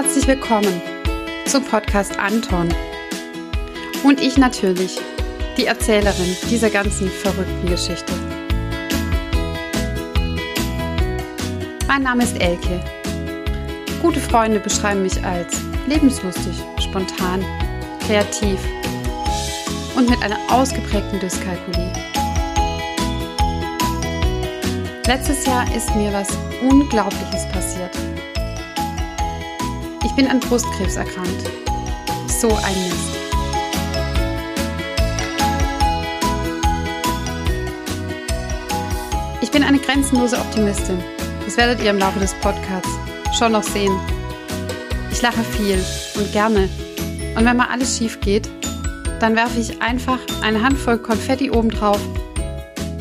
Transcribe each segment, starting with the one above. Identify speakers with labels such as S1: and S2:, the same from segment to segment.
S1: herzlich willkommen zum Podcast Anton. Und ich natürlich, die Erzählerin dieser ganzen verrückten Geschichte. Mein Name ist Elke. Gute Freunde beschreiben mich als lebenslustig, spontan, kreativ und mit einer ausgeprägten Dyskalkulie. Letztes Jahr ist mir was Unglaubliches passiert. Ich bin an Brustkrebs erkrankt. So ein Mist. Ich bin eine grenzenlose Optimistin. Das werdet ihr im Laufe des Podcasts schon noch sehen. Ich lache viel und gerne. Und wenn mal alles schief geht, dann werfe ich einfach eine Handvoll Konfetti obendrauf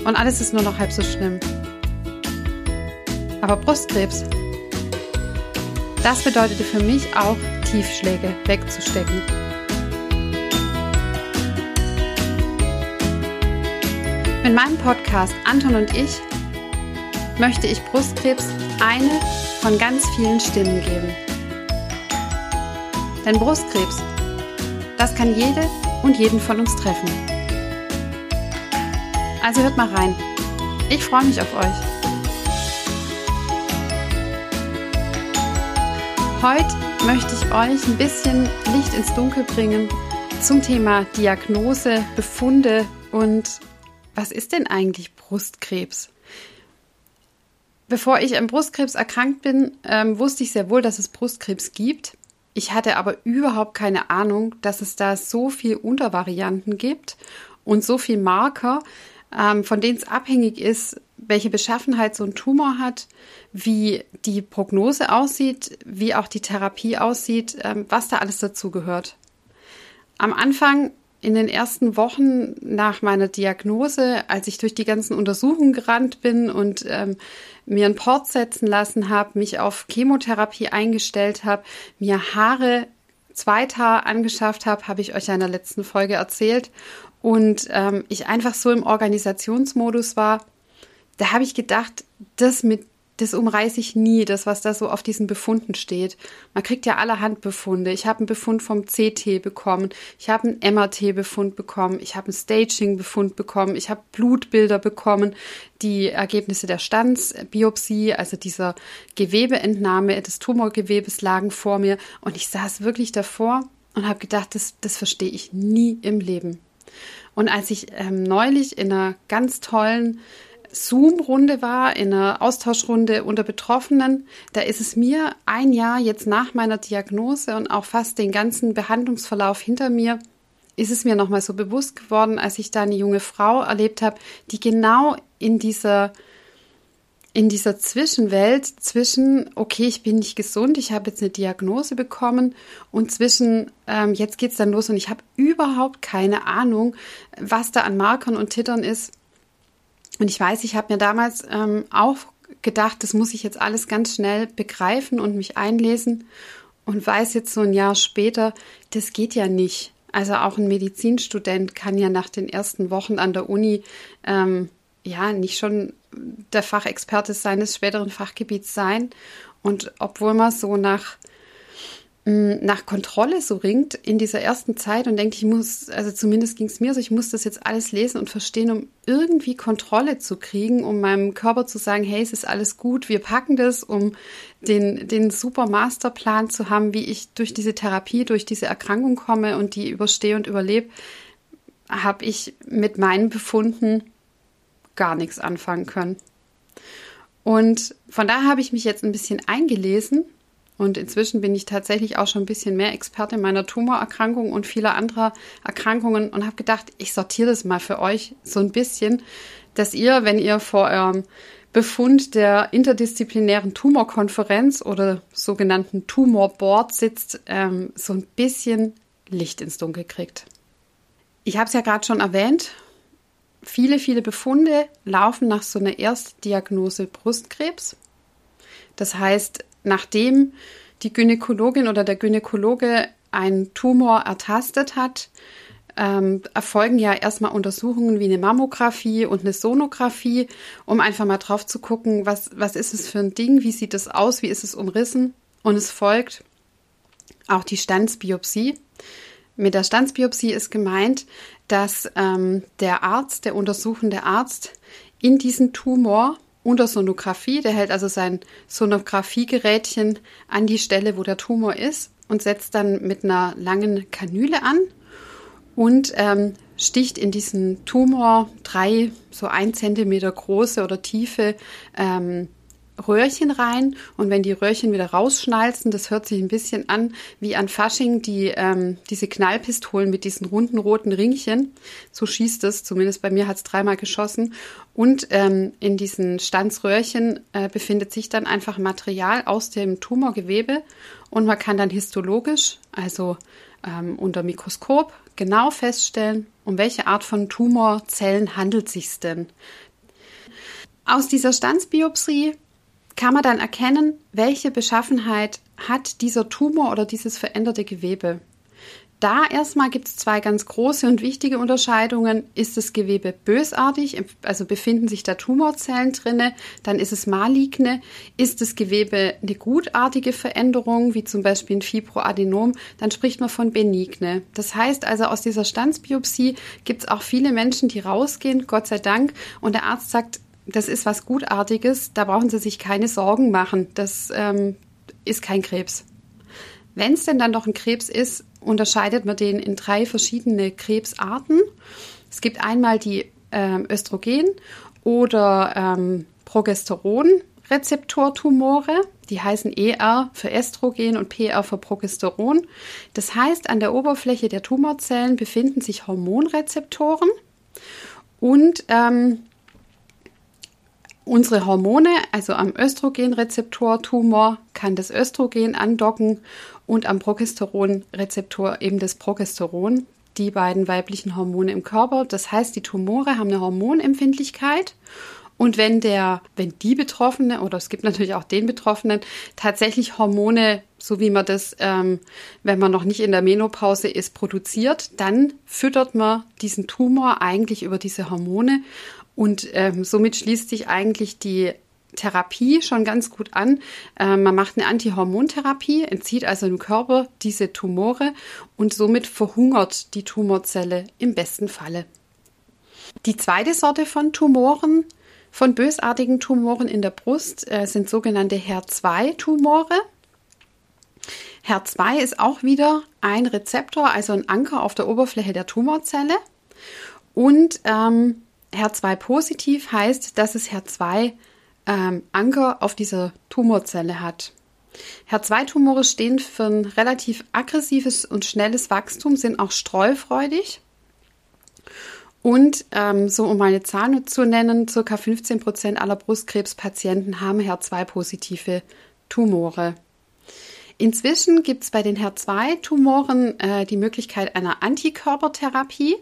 S1: und alles ist nur noch halb so schlimm. Aber Brustkrebs, das bedeutete für mich auch, Tiefschläge wegzustecken. Mit meinem Podcast Anton und ich möchte ich Brustkrebs eine von ganz vielen Stimmen geben. Denn Brustkrebs, das kann jede und jeden von uns treffen. Also hört mal rein. Ich freue mich auf euch. Heute möchte ich euch ein bisschen Licht ins Dunkel bringen zum Thema Diagnose, Befunde und was ist denn eigentlich Brustkrebs? Bevor ich an Brustkrebs erkrankt bin, ähm, wusste ich sehr wohl, dass es Brustkrebs gibt. Ich hatte aber überhaupt keine Ahnung, dass es da so viele Untervarianten gibt und so viele Marker, ähm, von denen es abhängig ist, welche Beschaffenheit so ein Tumor hat, wie die Prognose aussieht, wie auch die Therapie aussieht, ähm, was da alles dazu gehört. Am Anfang in den ersten Wochen nach meiner Diagnose, als ich durch die ganzen Untersuchungen gerannt bin und ähm, mir einen Port setzen lassen habe, mich auf Chemotherapie eingestellt habe, mir Haare, Zweithaar angeschafft habe, habe ich euch ja in der letzten Folge erzählt. Und ähm, ich einfach so im Organisationsmodus war, da habe ich gedacht, das mit das umreiße ich nie, das, was da so auf diesen Befunden steht. Man kriegt ja allerhand Befunde. Ich habe einen Befund vom CT bekommen, ich habe einen MRT-Befund bekommen, ich habe einen Staging-Befund bekommen, ich habe Blutbilder bekommen, die Ergebnisse der Standsbiopsie, also dieser Gewebeentnahme des Tumorgewebes lagen vor mir und ich saß wirklich davor und habe gedacht, das, das verstehe ich nie im Leben. Und als ich ähm, neulich in einer ganz tollen Zoom-Runde war, in einer Austauschrunde unter Betroffenen, da ist es mir ein Jahr jetzt nach meiner Diagnose und auch fast den ganzen Behandlungsverlauf hinter mir, ist es mir nochmal so bewusst geworden, als ich da eine junge Frau erlebt habe, die genau in dieser in dieser Zwischenwelt zwischen, okay, ich bin nicht gesund, ich habe jetzt eine Diagnose bekommen und zwischen, ähm, jetzt es dann los und ich habe überhaupt keine Ahnung, was da an Markern und Tittern ist, und ich weiß, ich habe mir damals ähm, auch gedacht, das muss ich jetzt alles ganz schnell begreifen und mich einlesen und weiß jetzt so ein Jahr später, das geht ja nicht. Also auch ein Medizinstudent kann ja nach den ersten Wochen an der Uni ähm, ja nicht schon der Fachexperte seines späteren Fachgebiets sein. Und obwohl man so nach nach Kontrolle so ringt in dieser ersten Zeit und denkt, ich muss, also zumindest ging es mir so, ich muss das jetzt alles lesen und verstehen, um irgendwie Kontrolle zu kriegen, um meinem Körper zu sagen, hey, es ist alles gut, wir packen das, um den, den super Masterplan zu haben, wie ich durch diese Therapie, durch diese Erkrankung komme und die überstehe und überlebe, habe ich mit meinen Befunden gar nichts anfangen können. Und von daher habe ich mich jetzt ein bisschen eingelesen und inzwischen bin ich tatsächlich auch schon ein bisschen mehr Experte meiner Tumorerkrankung und vieler anderer Erkrankungen und habe gedacht, ich sortiere das mal für euch so ein bisschen, dass ihr, wenn ihr vor eurem Befund der interdisziplinären Tumorkonferenz oder sogenannten Tumorboard sitzt, ähm, so ein bisschen Licht ins Dunkel kriegt. Ich habe es ja gerade schon erwähnt. Viele, viele Befunde laufen nach so einer Erstdiagnose Brustkrebs. Das heißt, nachdem die Gynäkologin oder der Gynäkologe einen Tumor ertastet hat, ähm, erfolgen ja erstmal Untersuchungen wie eine Mammographie und eine Sonographie, um einfach mal drauf zu gucken, was, was ist es für ein Ding, wie sieht es aus, wie ist es umrissen. Und es folgt auch die Stanzbiopsie. Mit der Stanzbiopsie ist gemeint, dass ähm, der Arzt, der untersuchende Arzt, in diesen Tumor unter der hält also sein Sonographiegerätchen an die Stelle, wo der Tumor ist und setzt dann mit einer langen Kanüle an und ähm, sticht in diesen Tumor drei so ein Zentimeter große oder tiefe ähm, Röhrchen rein und wenn die Röhrchen wieder rausschnalzen, das hört sich ein bisschen an wie an Fasching, die, ähm, diese Knallpistolen mit diesen runden roten Ringchen. So schießt es, zumindest bei mir hat es dreimal geschossen. Und ähm, in diesen Stanzröhrchen äh, befindet sich dann einfach Material aus dem Tumorgewebe und man kann dann histologisch, also ähm, unter Mikroskop, genau feststellen, um welche Art von Tumorzellen handelt es sich denn. Aus dieser Stanzbiopsie kann man dann erkennen, welche Beschaffenheit hat dieser Tumor oder dieses veränderte Gewebe. Da erstmal gibt es zwei ganz große und wichtige Unterscheidungen. Ist das Gewebe bösartig, also befinden sich da Tumorzellen drinne, dann ist es maligne. Ist das Gewebe eine gutartige Veränderung, wie zum Beispiel ein Fibroadenom, dann spricht man von benigne. Das heißt also, aus dieser Stanzbiopsie gibt es auch viele Menschen, die rausgehen, Gott sei Dank, und der Arzt sagt, das ist was Gutartiges, da brauchen Sie sich keine Sorgen machen. Das ähm, ist kein Krebs. Wenn es denn dann doch ein Krebs ist, unterscheidet man den in drei verschiedene Krebsarten. Es gibt einmal die ähm, Östrogen- oder ähm, Progesteron-Rezeptortumore. Die heißen ER für Estrogen und PR für Progesteron. Das heißt, an der Oberfläche der Tumorzellen befinden sich Hormonrezeptoren und ähm, unsere Hormone, also am Östrogenrezeptor-Tumor, kann das Östrogen andocken und am Progesteronrezeptor eben das Progesteron, die beiden weiblichen Hormone im Körper. Das heißt, die Tumore haben eine Hormonempfindlichkeit. Und wenn der, wenn die Betroffene oder es gibt natürlich auch den Betroffenen tatsächlich Hormone, so wie man das, ähm, wenn man noch nicht in der Menopause ist, produziert, dann füttert man diesen Tumor eigentlich über diese Hormone und ähm, somit schließt sich eigentlich die Therapie schon ganz gut an. Ähm, man macht eine Antihormontherapie, entzieht also im Körper diese Tumore und somit verhungert die Tumorzelle im besten Falle. Die zweite Sorte von Tumoren, von bösartigen Tumoren in der Brust, äh, sind sogenannte HER2-Tumore. HER2 ist auch wieder ein Rezeptor, also ein Anker auf der Oberfläche der Tumorzelle. Und ähm, HER2 positiv heißt, dass es HER2 ähm, Anker auf dieser Tumorzelle hat. HER2-Tumore stehen für ein relativ aggressives und schnelles Wachstum, sind auch streufreudig. Und ähm, so um eine Zahl zu nennen, ca. 15 Prozent aller Brustkrebspatienten haben HER2-positive Tumore. Inzwischen gibt es bei den HER2-Tumoren äh, die Möglichkeit einer Antikörpertherapie.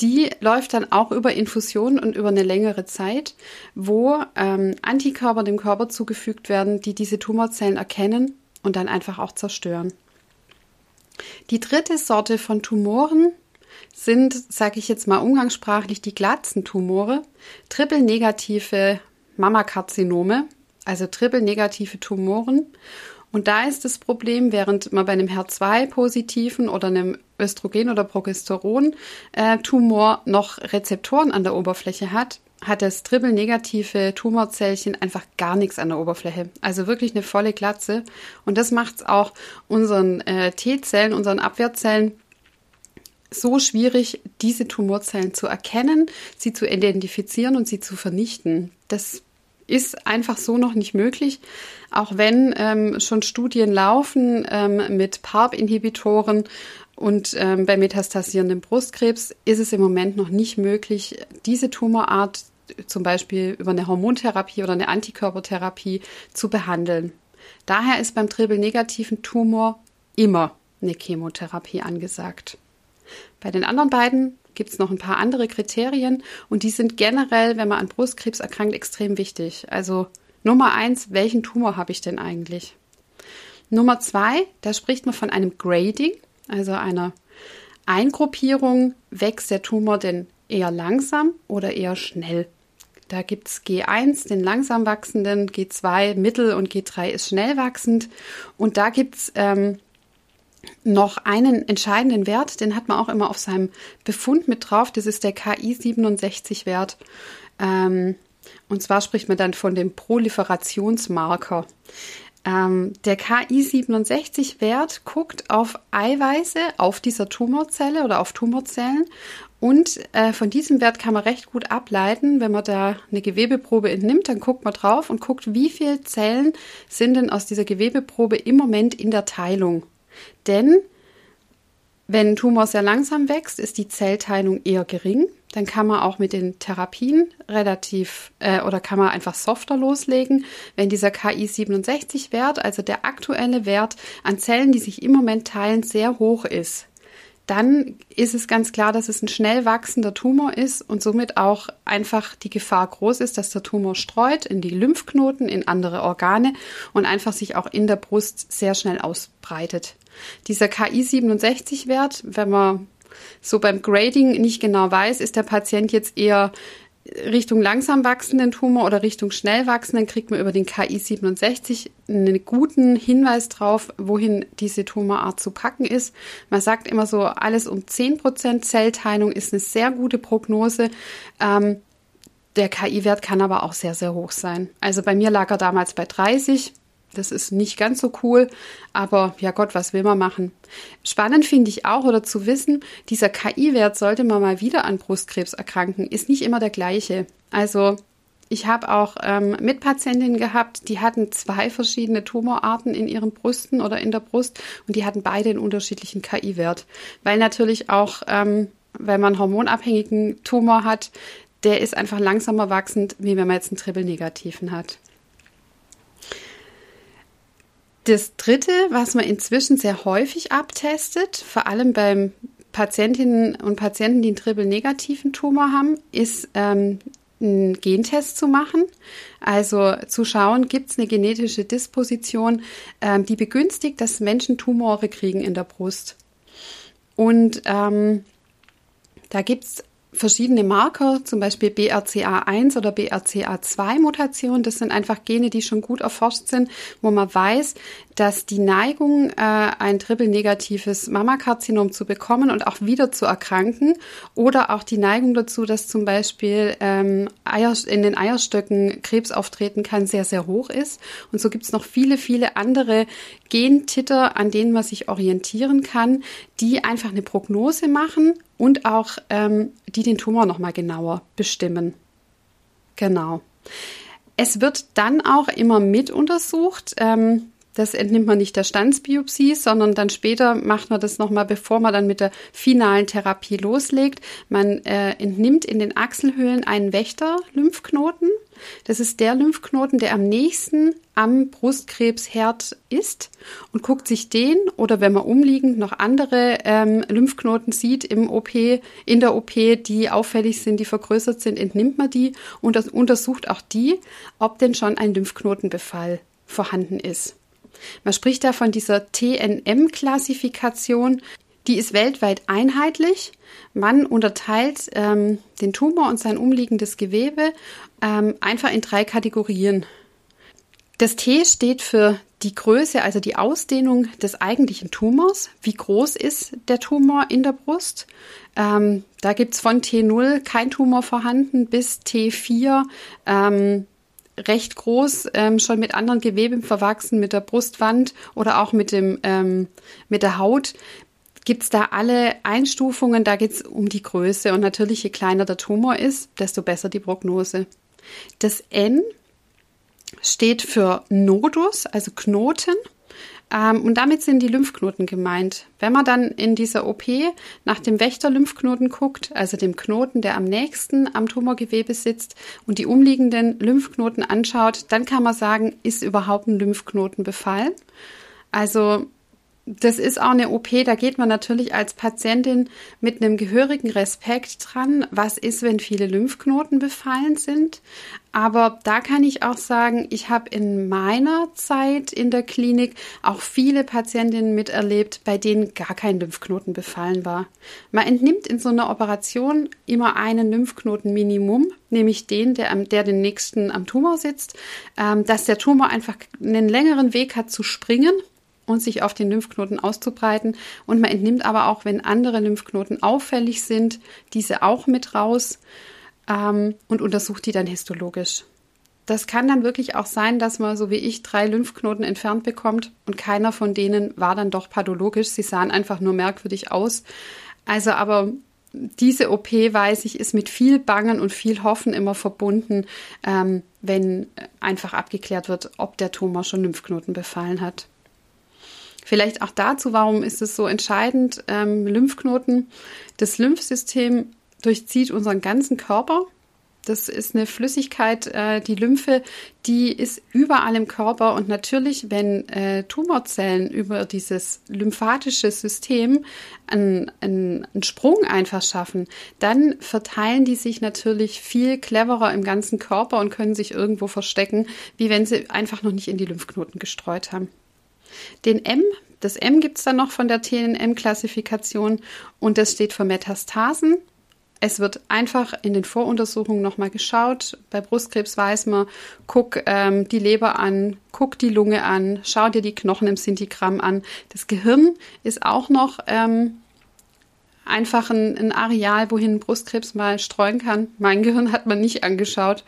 S1: Die läuft dann auch über Infusionen und über eine längere Zeit, wo ähm, Antikörper dem Körper zugefügt werden, die diese Tumorzellen erkennen und dann einfach auch zerstören. Die dritte Sorte von Tumoren sind, sage ich jetzt mal umgangssprachlich, die Glatzentumore, triple-negative Mammakarzinome, also triple-negative Tumoren. Und da ist das Problem, während man bei einem HER2-positiven oder einem Östrogen- oder Progesteron-Tumor noch Rezeptoren an der Oberfläche hat, hat das triple-negative Tumorzellchen einfach gar nichts an der Oberfläche. Also wirklich eine volle Glatze. Und das macht es auch unseren äh, T-Zellen, unseren Abwehrzellen so schwierig, diese Tumorzellen zu erkennen, sie zu identifizieren und sie zu vernichten. Das ist einfach so noch nicht möglich, auch wenn ähm, schon Studien laufen ähm, mit PARP-Inhibitoren und ähm, bei metastasierendem Brustkrebs ist es im Moment noch nicht möglich, diese Tumorart zum Beispiel über eine Hormontherapie oder eine Antikörpertherapie zu behandeln. Daher ist beim triple-negativen Tumor immer eine Chemotherapie angesagt. Bei den anderen beiden gibt es noch ein paar andere Kriterien und die sind generell, wenn man an Brustkrebs erkrankt, extrem wichtig. Also Nummer eins, welchen Tumor habe ich denn eigentlich? Nummer zwei, da spricht man von einem Grading, also einer Eingruppierung. Wächst der Tumor denn eher langsam oder eher schnell? Da gibt es G1, den langsam wachsenden, G2 mittel und G3 ist schnell wachsend. Und da gibt es ähm, noch einen entscheidenden Wert, den hat man auch immer auf seinem Befund mit drauf, das ist der KI67-Wert. Ähm, und zwar spricht man dann von dem Proliferationsmarker. Ähm, der KI67-Wert guckt auf Eiweiße auf dieser Tumorzelle oder auf Tumorzellen und äh, von diesem Wert kann man recht gut ableiten, wenn man da eine Gewebeprobe entnimmt, dann guckt man drauf und guckt, wie viele Zellen sind denn aus dieser Gewebeprobe im Moment in der Teilung. Denn wenn ein Tumor sehr langsam wächst, ist die Zellteilung eher gering. Dann kann man auch mit den Therapien relativ äh, oder kann man einfach softer loslegen. Wenn dieser KI67-Wert, also der aktuelle Wert an Zellen, die sich im Moment teilen, sehr hoch ist, dann ist es ganz klar, dass es ein schnell wachsender Tumor ist und somit auch einfach die Gefahr groß ist, dass der Tumor streut in die Lymphknoten, in andere Organe und einfach sich auch in der Brust sehr schnell ausbreitet. Dieser KI67-Wert, wenn man so beim Grading nicht genau weiß, ist der Patient jetzt eher Richtung langsam wachsenden Tumor oder Richtung schnell wachsenden kriegt man über den KI 67 einen guten Hinweis drauf, wohin diese Tumorart zu packen ist. Man sagt immer so, alles um 10% Zellteilung ist eine sehr gute Prognose. Ähm, der KI-Wert kann aber auch sehr, sehr hoch sein. Also bei mir lag er damals bei 30. Das ist nicht ganz so cool, aber ja Gott, was will man machen? Spannend finde ich auch oder zu wissen, dieser KI-Wert sollte man mal wieder an Brustkrebs erkranken, ist nicht immer der gleiche. Also ich habe auch ähm, Mitpatientinnen gehabt, die hatten zwei verschiedene Tumorarten in ihren Brüsten oder in der Brust und die hatten beide einen unterschiedlichen KI-Wert. Weil natürlich auch, ähm, wenn man hormonabhängigen Tumor hat, der ist einfach langsamer wachsend, wie wenn man jetzt einen Triple-Negativen hat. Das dritte, was man inzwischen sehr häufig abtestet, vor allem beim Patientinnen und Patienten, die einen triple-negativen Tumor haben, ist ähm, einen Gentest zu machen. Also zu schauen, gibt es eine genetische Disposition, ähm, die begünstigt, dass Menschen Tumore kriegen in der Brust. Und ähm, da gibt es verschiedene Marker, zum Beispiel BRCA1 oder BRCA2-Mutation. Das sind einfach Gene, die schon gut erforscht sind, wo man weiß, dass die Neigung, äh, ein triple-negatives Mammakarzinom zu bekommen und auch wieder zu erkranken oder auch die Neigung dazu, dass zum Beispiel ähm, Eier, in den Eierstöcken Krebs auftreten kann, sehr, sehr hoch ist. Und so gibt es noch viele, viele andere Gentitter, an denen man sich orientieren kann, die einfach eine Prognose machen und auch ähm, die den Tumor nochmal genauer bestimmen. Genau. Es wird dann auch immer mit untersucht. Ähm, das entnimmt man nicht der Standsbiopsie, sondern dann später macht man das nochmal, bevor man dann mit der finalen Therapie loslegt. Man äh, entnimmt in den Achselhöhlen einen Wächter-Lymphknoten. Das ist der Lymphknoten, der am nächsten am Brustkrebsherd ist und guckt sich den oder wenn man umliegend noch andere ähm, Lymphknoten sieht im OP, in der OP, die auffällig sind, die vergrößert sind, entnimmt man die und das untersucht auch die, ob denn schon ein Lymphknotenbefall vorhanden ist. Man spricht da von dieser TNM-Klassifikation. Die ist weltweit einheitlich. Man unterteilt ähm, den Tumor und sein umliegendes Gewebe ähm, einfach in drei Kategorien. Das T steht für die Größe, also die Ausdehnung des eigentlichen Tumors. Wie groß ist der Tumor in der Brust? Ähm, da gibt es von T0 kein Tumor vorhanden bis T4 ähm, recht groß, ähm, schon mit anderen Geweben verwachsen, mit der Brustwand oder auch mit, dem, ähm, mit der Haut. Gibt es da alle Einstufungen? Da geht es um die Größe. Und natürlich, je kleiner der Tumor ist, desto besser die Prognose. Das N steht für Nodus, also Knoten. Ähm, und damit sind die Lymphknoten gemeint. Wenn man dann in dieser OP nach dem Wächter-Lymphknoten guckt, also dem Knoten, der am nächsten am Tumorgewebe sitzt und die umliegenden Lymphknoten anschaut, dann kann man sagen, ist überhaupt ein Lymphknoten befallen. Also das ist auch eine OP, da geht man natürlich als Patientin mit einem gehörigen Respekt dran. Was ist, wenn viele Lymphknoten befallen sind? Aber da kann ich auch sagen, ich habe in meiner Zeit in der Klinik auch viele Patientinnen miterlebt, bei denen gar kein Lymphknoten befallen war. Man entnimmt in so einer Operation immer einen Lymphknoten Minimum, nämlich den, der, am, der den nächsten am Tumor sitzt, ähm, dass der Tumor einfach einen längeren Weg hat zu springen und sich auf den Lymphknoten auszubreiten. Und man entnimmt aber auch, wenn andere Lymphknoten auffällig sind, diese auch mit raus ähm, und untersucht die dann histologisch. Das kann dann wirklich auch sein, dass man, so wie ich, drei Lymphknoten entfernt bekommt und keiner von denen war dann doch pathologisch. Sie sahen einfach nur merkwürdig aus. Also aber diese OP, weiß ich, ist mit viel Bangen und viel Hoffen immer verbunden, ähm, wenn einfach abgeklärt wird, ob der Tumor schon Lymphknoten befallen hat. Vielleicht auch dazu, warum ist es so entscheidend? Ähm, Lymphknoten, das Lymphsystem durchzieht unseren ganzen Körper. Das ist eine Flüssigkeit, äh, die Lymphe, die ist überall im Körper und natürlich, wenn äh, Tumorzellen über dieses lymphatische System einen, einen, einen Sprung einfach schaffen, dann verteilen die sich natürlich viel cleverer im ganzen Körper und können sich irgendwo verstecken, wie wenn sie einfach noch nicht in die Lymphknoten gestreut haben. Den M, das M gibt es dann noch von der TNM-Klassifikation und das steht für Metastasen. Es wird einfach in den Voruntersuchungen nochmal geschaut. Bei Brustkrebs weiß man, guck ähm, die Leber an, guck die Lunge an, schau dir die Knochen im Sintigramm an. Das Gehirn ist auch noch ähm, einfach ein, ein Areal, wohin Brustkrebs mal streuen kann. Mein Gehirn hat man nicht angeschaut.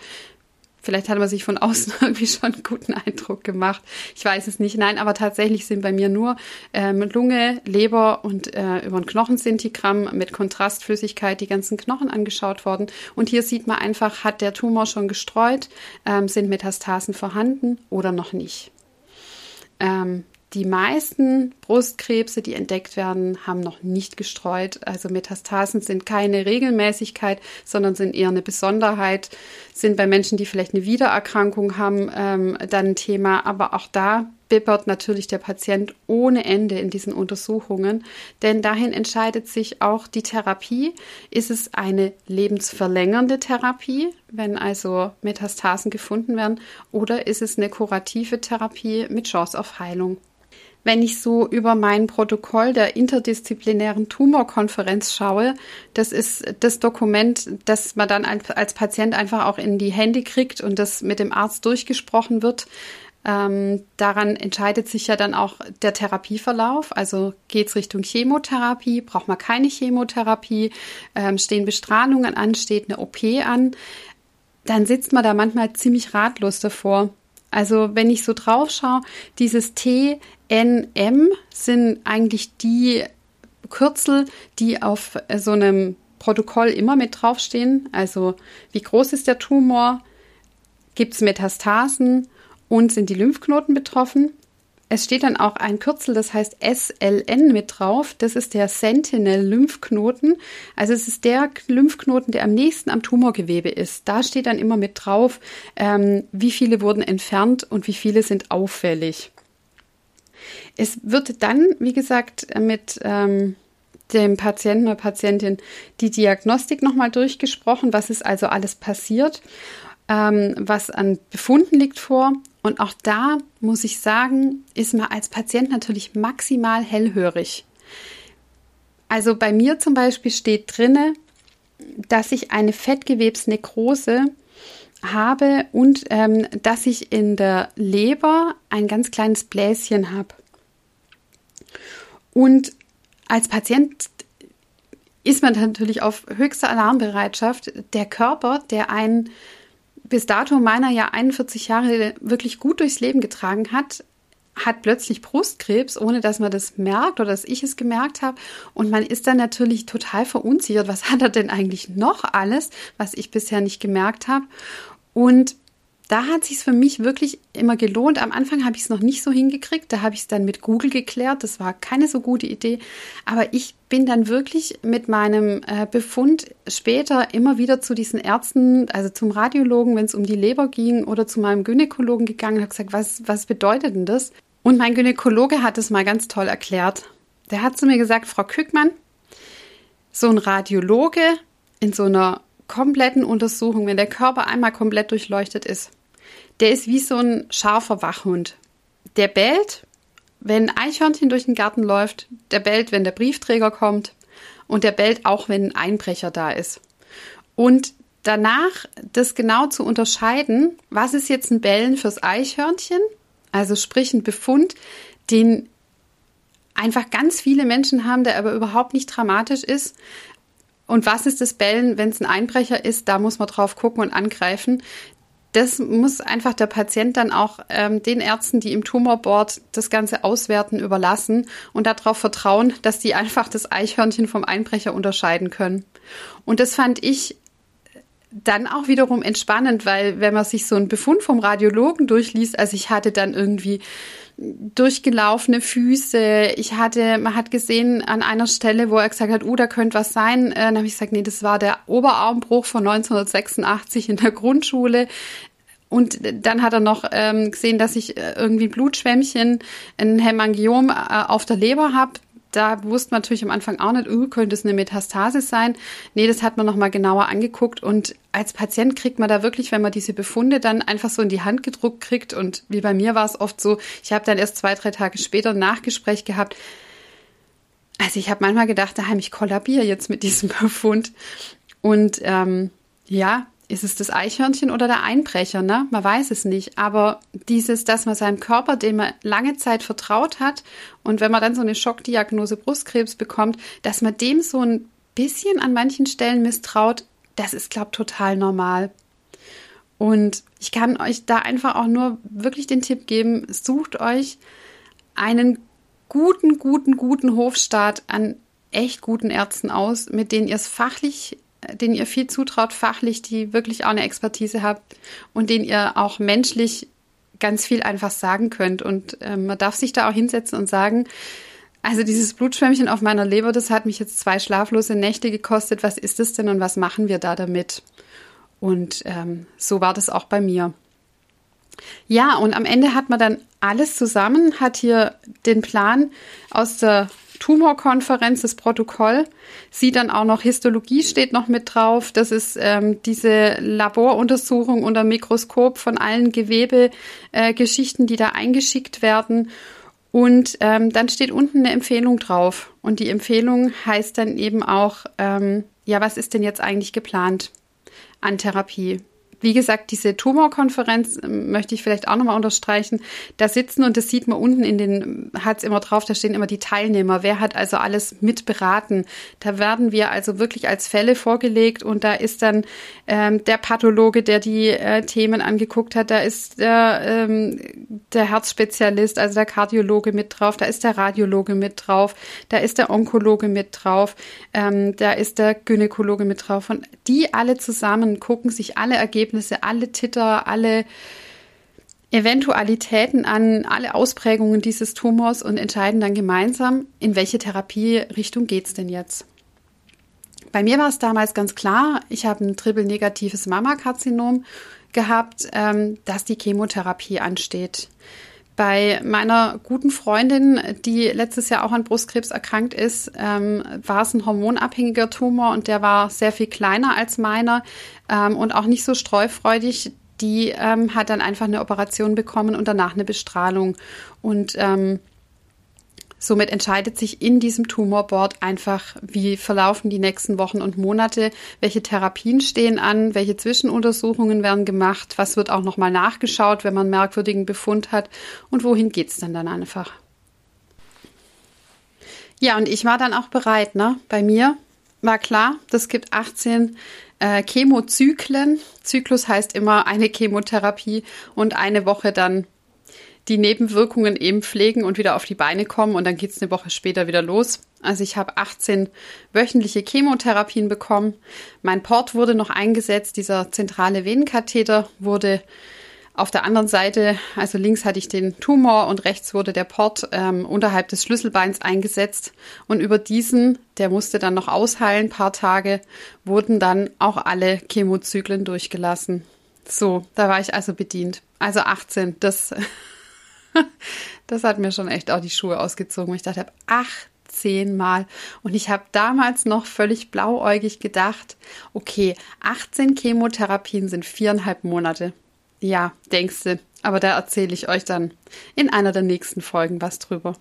S1: Vielleicht hat man sich von außen irgendwie schon einen guten Eindruck gemacht. Ich weiß es nicht. Nein, aber tatsächlich sind bei mir nur ähm, Lunge, Leber und äh, über ein Knochensintigramm mit Kontrastflüssigkeit die ganzen Knochen angeschaut worden. Und hier sieht man einfach, hat der Tumor schon gestreut, ähm, sind Metastasen vorhanden oder noch nicht. Ähm, die meisten Brustkrebse, die entdeckt werden, haben noch nicht gestreut. Also Metastasen sind keine Regelmäßigkeit, sondern sind eher eine Besonderheit. Sind bei Menschen, die vielleicht eine Wiedererkrankung haben, ähm, dann ein Thema. Aber auch da bibbert natürlich der Patient ohne Ende in diesen Untersuchungen, denn dahin entscheidet sich auch die Therapie. Ist es eine lebensverlängernde Therapie, wenn also Metastasen gefunden werden, oder ist es eine kurative Therapie mit Chance auf Heilung? Wenn ich so über mein Protokoll der interdisziplinären Tumorkonferenz schaue, das ist das Dokument, das man dann als Patient einfach auch in die Hände kriegt und das mit dem Arzt durchgesprochen wird. Ähm, daran entscheidet sich ja dann auch der Therapieverlauf. Also geht es Richtung Chemotherapie, braucht man keine Chemotherapie, ähm, stehen Bestrahlungen an, steht eine OP an. Dann sitzt man da manchmal ziemlich ratlos davor. Also wenn ich so drauf schaue, dieses TNM sind eigentlich die Kürzel, die auf so einem Protokoll immer mit draufstehen. Also wie groß ist der Tumor? Gibt es Metastasen und sind die Lymphknoten betroffen? Es steht dann auch ein Kürzel, das heißt SLN mit drauf. Das ist der Sentinel-Lymphknoten. Also es ist der Lymphknoten, der am nächsten am Tumorgewebe ist. Da steht dann immer mit drauf, ähm, wie viele wurden entfernt und wie viele sind auffällig. Es wird dann, wie gesagt, mit ähm, dem Patienten oder Patientin die Diagnostik nochmal durchgesprochen, was ist also alles passiert, ähm, was an Befunden liegt vor und auch da muss ich sagen, ist man als Patient natürlich maximal hellhörig. Also bei mir zum Beispiel steht drinne, dass ich eine Fettgewebsnekrose habe und ähm, dass ich in der Leber ein ganz kleines Bläschen habe. Und als Patient ist man natürlich auf höchster Alarmbereitschaft. Der Körper, der einen bis dato meiner ja 41 Jahre wirklich gut durchs Leben getragen hat, hat plötzlich Brustkrebs, ohne dass man das merkt oder dass ich es gemerkt habe. Und man ist dann natürlich total verunsichert. Was hat er denn eigentlich noch alles, was ich bisher nicht gemerkt habe? Und da hat sich für mich wirklich immer gelohnt. Am Anfang habe ich es noch nicht so hingekriegt. Da habe ich es dann mit Google geklärt. Das war keine so gute Idee. Aber ich bin dann wirklich mit meinem äh, Befund später immer wieder zu diesen Ärzten, also zum Radiologen, wenn es um die Leber ging, oder zu meinem Gynäkologen gegangen und habe gesagt, was, was bedeutet denn das? Und mein Gynäkologe hat es mal ganz toll erklärt. Der hat zu mir gesagt, Frau Kückmann, so ein Radiologe in so einer kompletten Untersuchung, wenn der Körper einmal komplett durchleuchtet ist, der ist wie so ein scharfer Wachhund. Der bellt, wenn ein Eichhörnchen durch den Garten läuft, der bellt, wenn der Briefträger kommt und der bellt auch, wenn ein Einbrecher da ist. Und danach das genau zu unterscheiden, was ist jetzt ein Bellen fürs Eichhörnchen, also sprich ein Befund, den einfach ganz viele Menschen haben, der aber überhaupt nicht dramatisch ist. Und was ist das Bellen, wenn es ein Einbrecher ist? Da muss man drauf gucken und angreifen. Das muss einfach der Patient dann auch ähm, den Ärzten, die im Tumorboard das Ganze auswerten, überlassen und darauf vertrauen, dass die einfach das Eichhörnchen vom Einbrecher unterscheiden können. Und das fand ich dann auch wiederum entspannend, weil wenn man sich so einen Befund vom Radiologen durchliest, also ich hatte dann irgendwie durchgelaufene Füße. Ich hatte, man hat gesehen an einer Stelle, wo er gesagt hat, uh, da könnte was sein. Äh, dann habe ich gesagt, nee, das war der Oberarmbruch von 1986 in der Grundschule. Und dann hat er noch ähm, gesehen, dass ich äh, irgendwie Blutschwämmchen, ein Hämangiom äh, auf der Leber habe da wusste man natürlich am Anfang auch nicht, uh, könnte es eine Metastase sein. Nee, das hat man nochmal genauer angeguckt. Und als Patient kriegt man da wirklich, wenn man diese Befunde dann einfach so in die Hand gedruckt kriegt, und wie bei mir war es oft so, ich habe dann erst zwei, drei Tage später ein Nachgespräch gehabt. Also ich habe manchmal gedacht, daheim, ich kollabiere jetzt mit diesem Befund. Und ähm, ja, ist es das Eichhörnchen oder der Einbrecher, ne? Man weiß es nicht. Aber dieses, dass man seinem Körper, dem man lange Zeit vertraut hat, und wenn man dann so eine Schockdiagnose Brustkrebs bekommt, dass man dem so ein bisschen an manchen Stellen misstraut, das ist, glaube ich, total normal. Und ich kann euch da einfach auch nur wirklich den Tipp geben, sucht euch einen guten, guten, guten Hofstaat an echt guten Ärzten aus, mit denen ihr es fachlich denen ihr viel zutraut, fachlich, die wirklich auch eine Expertise habt und denen ihr auch menschlich ganz viel einfach sagen könnt. Und ähm, man darf sich da auch hinsetzen und sagen, also dieses Blutschwämmchen auf meiner Leber, das hat mich jetzt zwei schlaflose Nächte gekostet. Was ist es denn und was machen wir da damit? Und ähm, so war das auch bei mir. Ja, und am Ende hat man dann alles zusammen, hat hier den Plan aus der Tumorkonferenz, das Protokoll. Sieht dann auch noch Histologie steht noch mit drauf. Das ist ähm, diese Laboruntersuchung unter Mikroskop von allen Gewebegeschichten, äh, die da eingeschickt werden. Und ähm, dann steht unten eine Empfehlung drauf. Und die Empfehlung heißt dann eben auch, ähm, ja, was ist denn jetzt eigentlich geplant an Therapie? Wie gesagt, diese Tumorkonferenz ähm, möchte ich vielleicht auch nochmal unterstreichen. Da sitzen und das sieht man unten in den, hat es immer drauf, da stehen immer die Teilnehmer. Wer hat also alles mitberaten? Da werden wir also wirklich als Fälle vorgelegt und da ist dann ähm, der Pathologe, der die äh, Themen angeguckt hat, da ist der, ähm, der Herzspezialist, also der Kardiologe mit drauf, da ist der Radiologe mit drauf, da ist der Onkologe mit drauf, ähm, da ist der Gynäkologe mit drauf und die alle zusammen gucken sich alle Ergebnisse Ergebnisse, alle Titter, alle Eventualitäten an, alle Ausprägungen dieses Tumors und entscheiden dann gemeinsam, in welche Therapierichtung geht es denn jetzt. Bei mir war es damals ganz klar, ich habe ein triple-negatives Mammakarzinom gehabt, ähm, dass die Chemotherapie ansteht. Bei meiner guten Freundin, die letztes Jahr auch an Brustkrebs erkrankt ist, ähm, war es ein hormonabhängiger Tumor und der war sehr viel kleiner als meiner ähm, und auch nicht so streufreudig. Die ähm, hat dann einfach eine Operation bekommen und danach eine Bestrahlung. Und ähm, Somit entscheidet sich in diesem Tumorboard einfach, wie verlaufen die nächsten Wochen und Monate, welche Therapien stehen an, welche Zwischenuntersuchungen werden gemacht, was wird auch nochmal nachgeschaut, wenn man einen merkwürdigen Befund hat und wohin geht's dann dann einfach. Ja, und ich war dann auch bereit, ne? Bei mir war klar, das gibt 18 äh, Chemozyklen. Zyklus heißt immer eine Chemotherapie und eine Woche dann die Nebenwirkungen eben pflegen und wieder auf die Beine kommen und dann geht es eine Woche später wieder los. Also ich habe 18 wöchentliche Chemotherapien bekommen. Mein Port wurde noch eingesetzt, dieser zentrale Venenkatheter wurde auf der anderen Seite, also links hatte ich den Tumor und rechts wurde der Port ähm, unterhalb des Schlüsselbeins eingesetzt. Und über diesen, der musste dann noch ausheilen, paar Tage, wurden dann auch alle Chemozyklen durchgelassen. So, da war ich also bedient. Also 18, das das hat mir schon echt auch die Schuhe ausgezogen. Ich dachte, 18 Mal. Und ich habe damals noch völlig blauäugig gedacht, okay, 18 Chemotherapien sind viereinhalb Monate. Ja, denkst du. Aber da erzähle ich euch dann in einer der nächsten Folgen was drüber.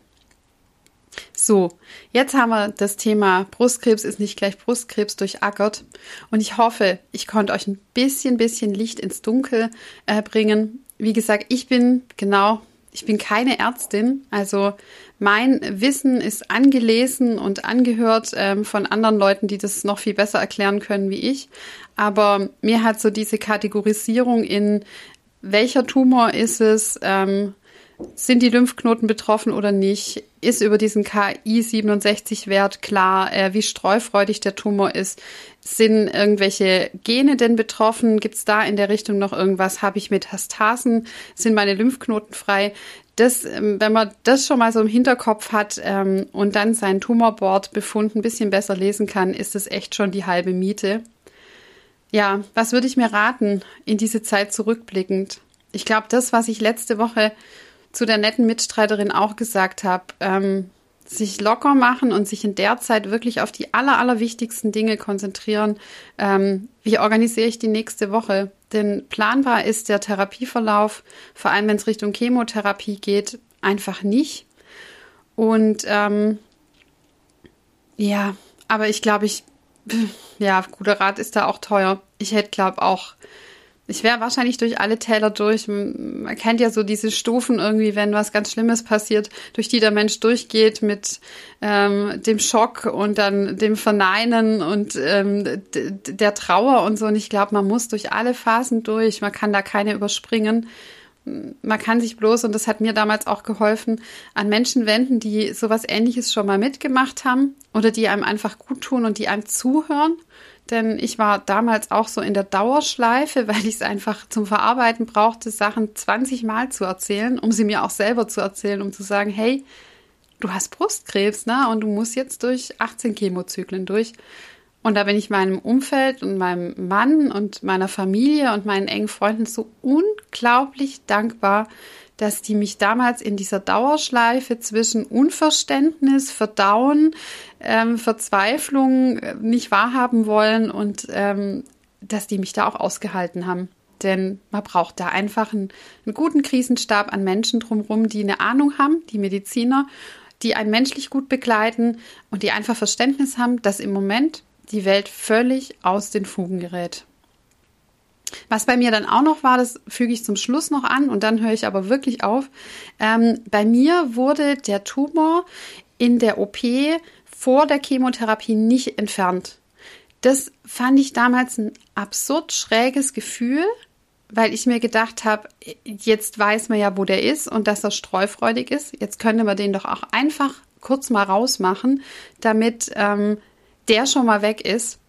S1: So, jetzt haben wir das Thema Brustkrebs ist nicht gleich Brustkrebs durchackert. Und ich hoffe, ich konnte euch ein bisschen, bisschen Licht ins Dunkel äh, bringen. Wie gesagt, ich bin genau ich bin keine Ärztin, also Mein Wissen ist angelesen und angehört ähm, von anderen Leuten, die das noch viel besser erklären können wie ich. Aber mir hat so diese Kategorisierung in welcher Tumor ist es, ähm, sind die Lymphknoten betroffen oder nicht? Ist über diesen KI67-Wert klar, äh, wie streufreudig der Tumor ist? Sind irgendwelche Gene denn betroffen? Gibt es da in der Richtung noch irgendwas? Habe ich Metastasen? Sind meine Lymphknoten frei? Das, ähm, wenn man das schon mal so im Hinterkopf hat ähm, und dann seinen Tumorbord-Befund ein bisschen besser lesen kann, ist das echt schon die halbe Miete. Ja, was würde ich mir raten in diese Zeit zurückblickend? Ich glaube, das, was ich letzte Woche zu der netten Mitstreiterin auch gesagt habe, ähm, sich locker machen und sich in der Zeit wirklich auf die aller, allerwichtigsten Dinge konzentrieren. Ähm, wie organisiere ich die nächste Woche? Denn planbar ist der Therapieverlauf, vor allem wenn es Richtung Chemotherapie geht, einfach nicht. Und ähm, ja, aber ich glaube, ich, ja, guter Rat ist da auch teuer. Ich hätte, glaube auch ich wäre wahrscheinlich durch alle Täler durch. Man kennt ja so diese Stufen irgendwie, wenn was ganz Schlimmes passiert, durch die der Mensch durchgeht mit ähm, dem Schock und dann dem Verneinen und ähm, der Trauer und so. Und ich glaube, man muss durch alle Phasen durch. Man kann da keine überspringen. Man kann sich bloß, und das hat mir damals auch geholfen, an Menschen wenden, die sowas ähnliches schon mal mitgemacht haben oder die einem einfach gut tun und die einem zuhören denn ich war damals auch so in der Dauerschleife, weil ich es einfach zum Verarbeiten brauchte, Sachen 20 Mal zu erzählen, um sie mir auch selber zu erzählen, um zu sagen, hey, du hast Brustkrebs, ne? Und du musst jetzt durch 18 Chemozyklen durch. Und da bin ich meinem Umfeld und meinem Mann und meiner Familie und meinen engen Freunden so unglaublich dankbar, dass die mich damals in dieser Dauerschleife zwischen Unverständnis, Verdauen, ähm, Verzweiflung äh, nicht wahrhaben wollen und ähm, dass die mich da auch ausgehalten haben. Denn man braucht da einfach einen, einen guten Krisenstab an Menschen drumherum, die eine Ahnung haben, die Mediziner, die einen menschlich gut begleiten und die einfach Verständnis haben, dass im Moment die Welt völlig aus den Fugen gerät. Was bei mir dann auch noch war, das füge ich zum Schluss noch an und dann höre ich aber wirklich auf. Ähm, bei mir wurde der Tumor in der OP vor der Chemotherapie nicht entfernt. Das fand ich damals ein absurd schräges Gefühl, weil ich mir gedacht habe, jetzt weiß man ja, wo der ist und dass er streufreudig ist. Jetzt könnte man den doch auch einfach kurz mal rausmachen, damit ähm, der schon mal weg ist.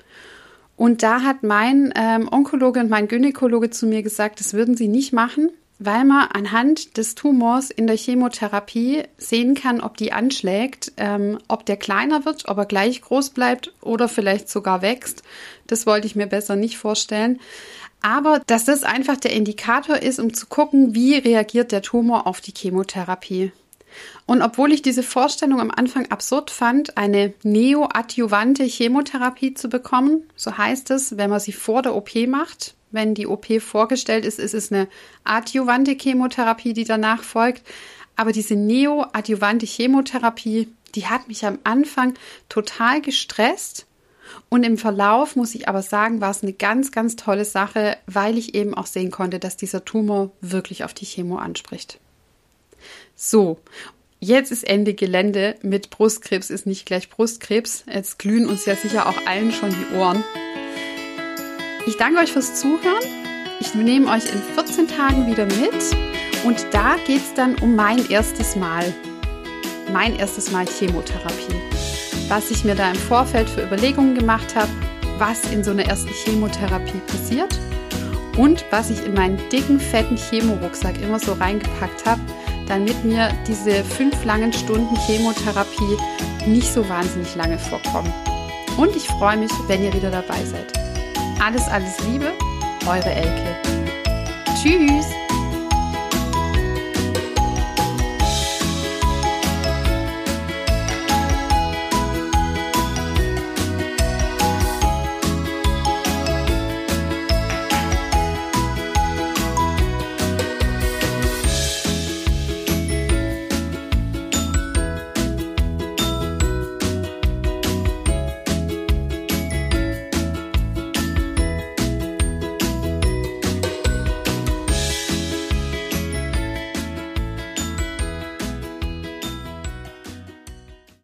S1: Und da hat mein ähm, Onkologe und mein Gynäkologe zu mir gesagt, das würden sie nicht machen, weil man anhand des Tumors in der Chemotherapie sehen kann, ob die anschlägt, ähm, ob der kleiner wird, ob er gleich groß bleibt oder vielleicht sogar wächst. Das wollte ich mir besser nicht vorstellen. Aber dass das einfach der Indikator ist, um zu gucken, wie reagiert der Tumor auf die Chemotherapie. Und obwohl ich diese Vorstellung am Anfang absurd fand, eine neoadjuvante Chemotherapie zu bekommen, so heißt es, wenn man sie vor der OP macht, wenn die OP vorgestellt ist, ist es eine adjuvante Chemotherapie, die danach folgt. Aber diese neoadjuvante Chemotherapie, die hat mich am Anfang total gestresst. Und im Verlauf muss ich aber sagen, war es eine ganz, ganz tolle Sache, weil ich eben auch sehen konnte, dass dieser Tumor wirklich auf die Chemo anspricht. So, jetzt ist Ende Gelände mit Brustkrebs ist nicht gleich Brustkrebs. Jetzt glühen uns ja sicher auch allen schon die Ohren. Ich danke euch fürs Zuhören. Ich nehme euch in 14 Tagen wieder mit und da geht es dann um mein erstes Mal. Mein erstes Mal Chemotherapie. Was ich mir da im Vorfeld für Überlegungen gemacht habe, was in so einer ersten Chemotherapie passiert und was ich in meinen dicken, fetten Chemorucksack immer so reingepackt habe, damit mir diese fünf langen Stunden Chemotherapie nicht so wahnsinnig lange vorkommen. Und ich freue mich, wenn ihr wieder dabei seid. Alles, alles Liebe, eure Elke. Tschüss!